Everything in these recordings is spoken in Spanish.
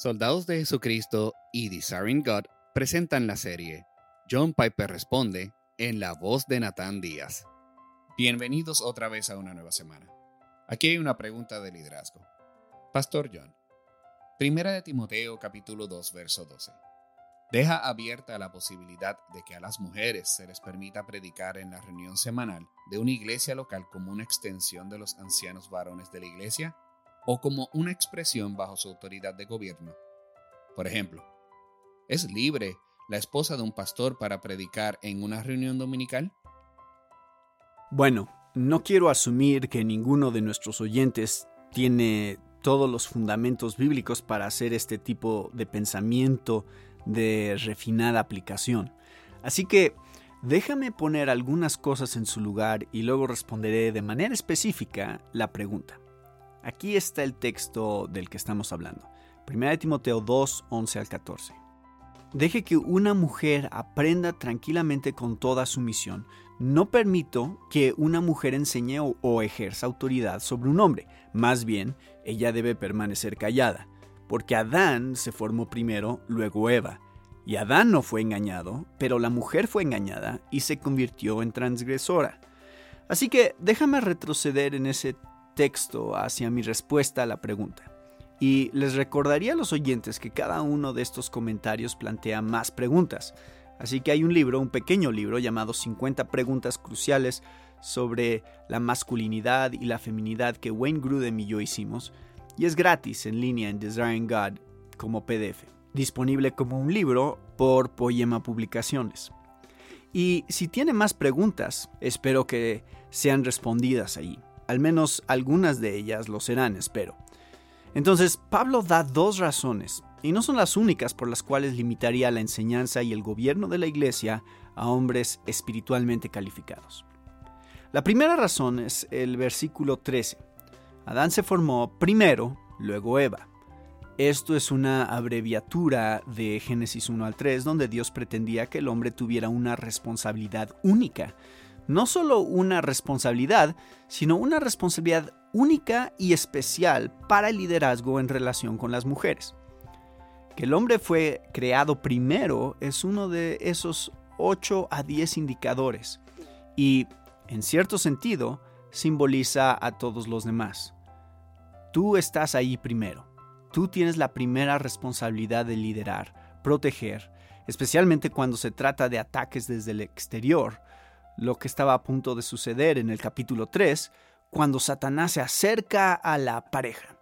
Soldados de Jesucristo y Desiring God presentan la serie John Piper Responde en la voz de Nathan Díaz. Bienvenidos otra vez a una nueva semana. Aquí hay una pregunta de liderazgo. Pastor John, Primera de Timoteo capítulo 2 verso 12. Deja abierta la posibilidad de que a las mujeres se les permita predicar en la reunión semanal de una iglesia local como una extensión de los ancianos varones de la iglesia o como una expresión bajo su autoridad de gobierno. Por ejemplo, ¿es libre la esposa de un pastor para predicar en una reunión dominical? Bueno, no quiero asumir que ninguno de nuestros oyentes tiene todos los fundamentos bíblicos para hacer este tipo de pensamiento de refinada aplicación. Así que déjame poner algunas cosas en su lugar y luego responderé de manera específica la pregunta. Aquí está el texto del que estamos hablando. 1 Timoteo 2, 11 al 14. Deje que una mujer aprenda tranquilamente con toda su misión. No permito que una mujer enseñe o ejerza autoridad sobre un hombre. Más bien, ella debe permanecer callada. Porque Adán se formó primero, luego Eva. Y Adán no fue engañado, pero la mujer fue engañada y se convirtió en transgresora. Así que déjame retroceder en ese texto hacia mi respuesta a la pregunta. Y les recordaría a los oyentes que cada uno de estos comentarios plantea más preguntas. Así que hay un libro, un pequeño libro llamado 50 preguntas cruciales sobre la masculinidad y la feminidad que Wayne Grudem y yo hicimos, y es gratis en línea en Desiring God como PDF, disponible como un libro por Poema Publicaciones. Y si tiene más preguntas, espero que sean respondidas ahí. Al menos algunas de ellas lo serán, espero. Entonces, Pablo da dos razones, y no son las únicas por las cuales limitaría la enseñanza y el gobierno de la iglesia a hombres espiritualmente calificados. La primera razón es el versículo 13. Adán se formó primero, luego Eva. Esto es una abreviatura de Génesis 1 al 3, donde Dios pretendía que el hombre tuviera una responsabilidad única no solo una responsabilidad, sino una responsabilidad única y especial para el liderazgo en relación con las mujeres. Que el hombre fue creado primero es uno de esos 8 a 10 indicadores y, en cierto sentido, simboliza a todos los demás. Tú estás ahí primero. Tú tienes la primera responsabilidad de liderar, proteger, especialmente cuando se trata de ataques desde el exterior, lo que estaba a punto de suceder en el capítulo 3, cuando Satanás se acerca a la pareja.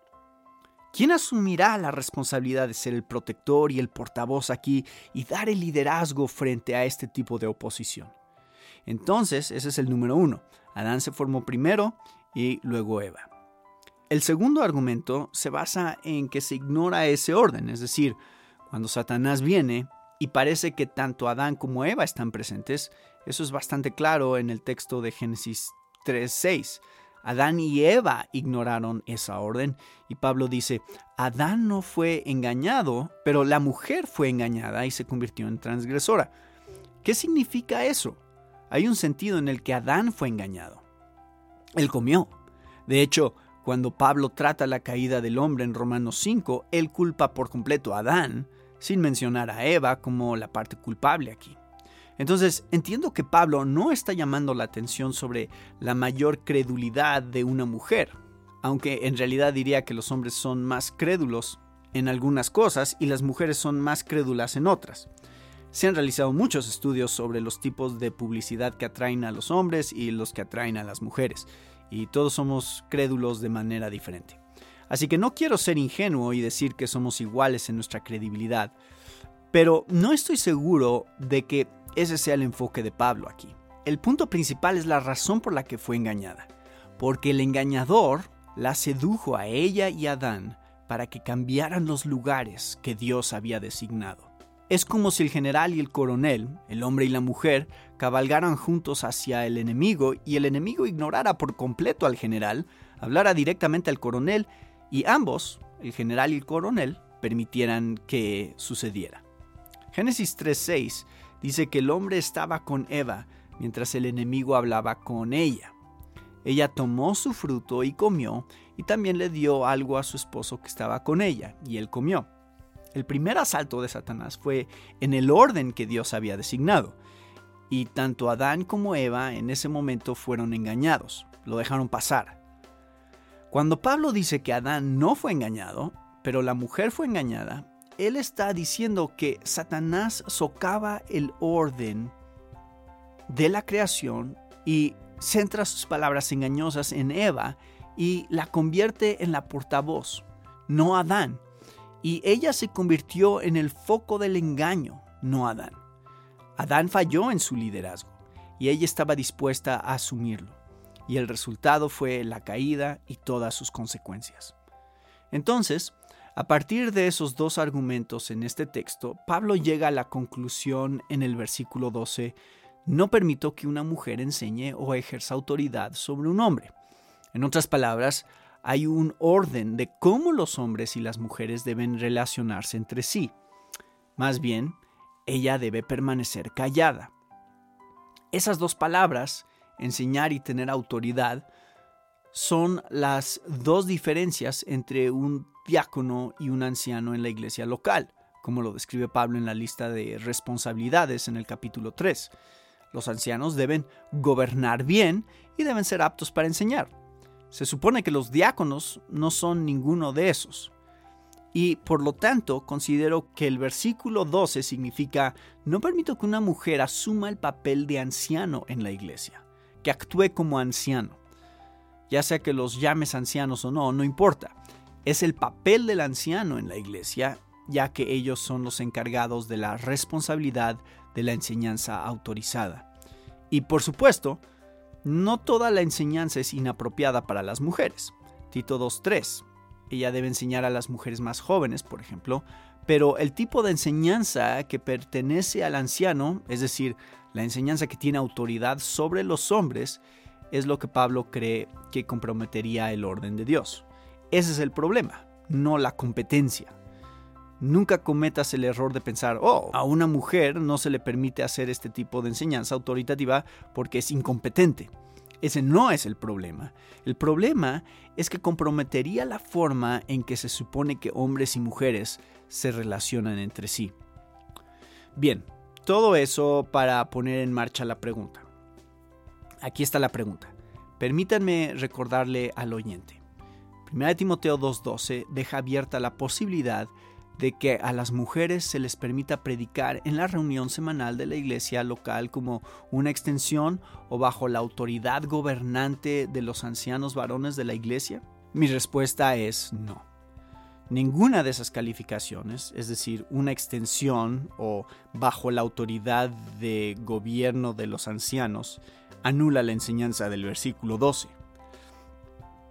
¿Quién asumirá la responsabilidad de ser el protector y el portavoz aquí y dar el liderazgo frente a este tipo de oposición? Entonces, ese es el número uno. Adán se formó primero y luego Eva. El segundo argumento se basa en que se ignora ese orden, es decir, cuando Satanás viene y parece que tanto Adán como Eva están presentes, eso es bastante claro en el texto de Génesis 3.6. Adán y Eva ignoraron esa orden y Pablo dice, Adán no fue engañado, pero la mujer fue engañada y se convirtió en transgresora. ¿Qué significa eso? Hay un sentido en el que Adán fue engañado. Él comió. De hecho, cuando Pablo trata la caída del hombre en Romanos 5, él culpa por completo a Adán, sin mencionar a Eva como la parte culpable aquí. Entonces, entiendo que Pablo no está llamando la atención sobre la mayor credulidad de una mujer, aunque en realidad diría que los hombres son más crédulos en algunas cosas y las mujeres son más crédulas en otras. Se han realizado muchos estudios sobre los tipos de publicidad que atraen a los hombres y los que atraen a las mujeres, y todos somos crédulos de manera diferente. Así que no quiero ser ingenuo y decir que somos iguales en nuestra credibilidad, pero no estoy seguro de que ese sea el enfoque de Pablo aquí. El punto principal es la razón por la que fue engañada, porque el engañador la sedujo a ella y a Adán para que cambiaran los lugares que Dios había designado. Es como si el general y el coronel, el hombre y la mujer, cabalgaran juntos hacia el enemigo y el enemigo ignorara por completo al general, hablara directamente al coronel y ambos, el general y el coronel, permitieran que sucediera. Génesis 3.6 dice que el hombre estaba con Eva mientras el enemigo hablaba con ella. Ella tomó su fruto y comió, y también le dio algo a su esposo que estaba con ella, y él comió. El primer asalto de Satanás fue en el orden que Dios había designado, y tanto Adán como Eva en ese momento fueron engañados, lo dejaron pasar. Cuando Pablo dice que Adán no fue engañado, pero la mujer fue engañada, él está diciendo que Satanás socava el orden de la creación y centra sus palabras engañosas en Eva y la convierte en la portavoz, no Adán. Y ella se convirtió en el foco del engaño, no Adán. Adán falló en su liderazgo y ella estaba dispuesta a asumirlo. Y el resultado fue la caída y todas sus consecuencias. Entonces, a partir de esos dos argumentos en este texto, Pablo llega a la conclusión en el versículo 12, no permito que una mujer enseñe o ejerza autoridad sobre un hombre. En otras palabras, hay un orden de cómo los hombres y las mujeres deben relacionarse entre sí. Más bien, ella debe permanecer callada. Esas dos palabras, enseñar y tener autoridad, son las dos diferencias entre un diácono y un anciano en la iglesia local, como lo describe Pablo en la lista de responsabilidades en el capítulo 3. Los ancianos deben gobernar bien y deben ser aptos para enseñar. Se supone que los diáconos no son ninguno de esos. Y por lo tanto considero que el versículo 12 significa no permito que una mujer asuma el papel de anciano en la iglesia, que actúe como anciano. Ya sea que los llames ancianos o no, no importa. Es el papel del anciano en la iglesia, ya que ellos son los encargados de la responsabilidad de la enseñanza autorizada. Y por supuesto, no toda la enseñanza es inapropiada para las mujeres. Tito 2.3. Ella debe enseñar a las mujeres más jóvenes, por ejemplo, pero el tipo de enseñanza que pertenece al anciano, es decir, la enseñanza que tiene autoridad sobre los hombres, es lo que Pablo cree que comprometería el orden de Dios. Ese es el problema, no la competencia. Nunca cometas el error de pensar, oh, a una mujer no se le permite hacer este tipo de enseñanza autoritativa porque es incompetente. Ese no es el problema. El problema es que comprometería la forma en que se supone que hombres y mujeres se relacionan entre sí. Bien, todo eso para poner en marcha la pregunta. Aquí está la pregunta. Permítanme recordarle al oyente. 1 Timoteo 2.12 deja abierta la posibilidad de que a las mujeres se les permita predicar en la reunión semanal de la iglesia local como una extensión o bajo la autoridad gobernante de los ancianos varones de la iglesia? Mi respuesta es no. Ninguna de esas calificaciones, es decir, una extensión o bajo la autoridad de gobierno de los ancianos, anula la enseñanza del versículo 12.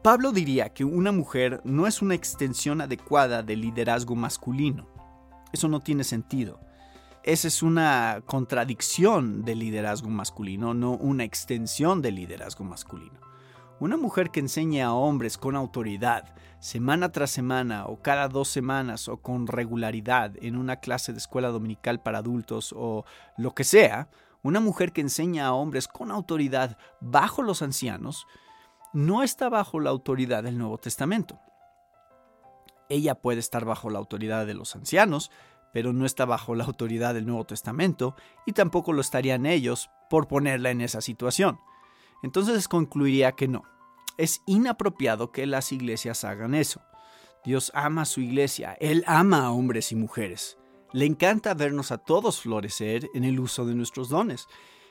Pablo diría que una mujer no es una extensión adecuada del liderazgo masculino. Eso no tiene sentido. Esa es una contradicción del liderazgo masculino, no una extensión del liderazgo masculino. Una mujer que enseñe a hombres con autoridad, semana tras semana o cada dos semanas o con regularidad en una clase de escuela dominical para adultos o lo que sea, una mujer que enseña a hombres con autoridad bajo los ancianos, no está bajo la autoridad del Nuevo Testamento. Ella puede estar bajo la autoridad de los ancianos, pero no está bajo la autoridad del Nuevo Testamento y tampoco lo estarían ellos por ponerla en esa situación. Entonces concluiría que no. Es inapropiado que las iglesias hagan eso. Dios ama a su iglesia, Él ama a hombres y mujeres. Le encanta vernos a todos florecer en el uso de nuestros dones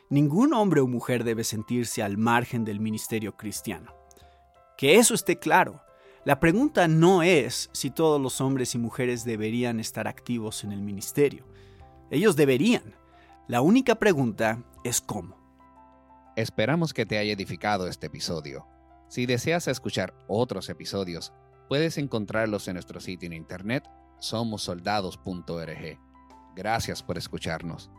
ningún hombre o mujer debe sentirse al margen del ministerio cristiano. Que eso esté claro. La pregunta no es si todos los hombres y mujeres deberían estar activos en el ministerio. Ellos deberían. La única pregunta es cómo. Esperamos que te haya edificado este episodio. Si deseas escuchar otros episodios, puedes encontrarlos en nuestro sitio en internet somosoldados.org. Gracias por escucharnos.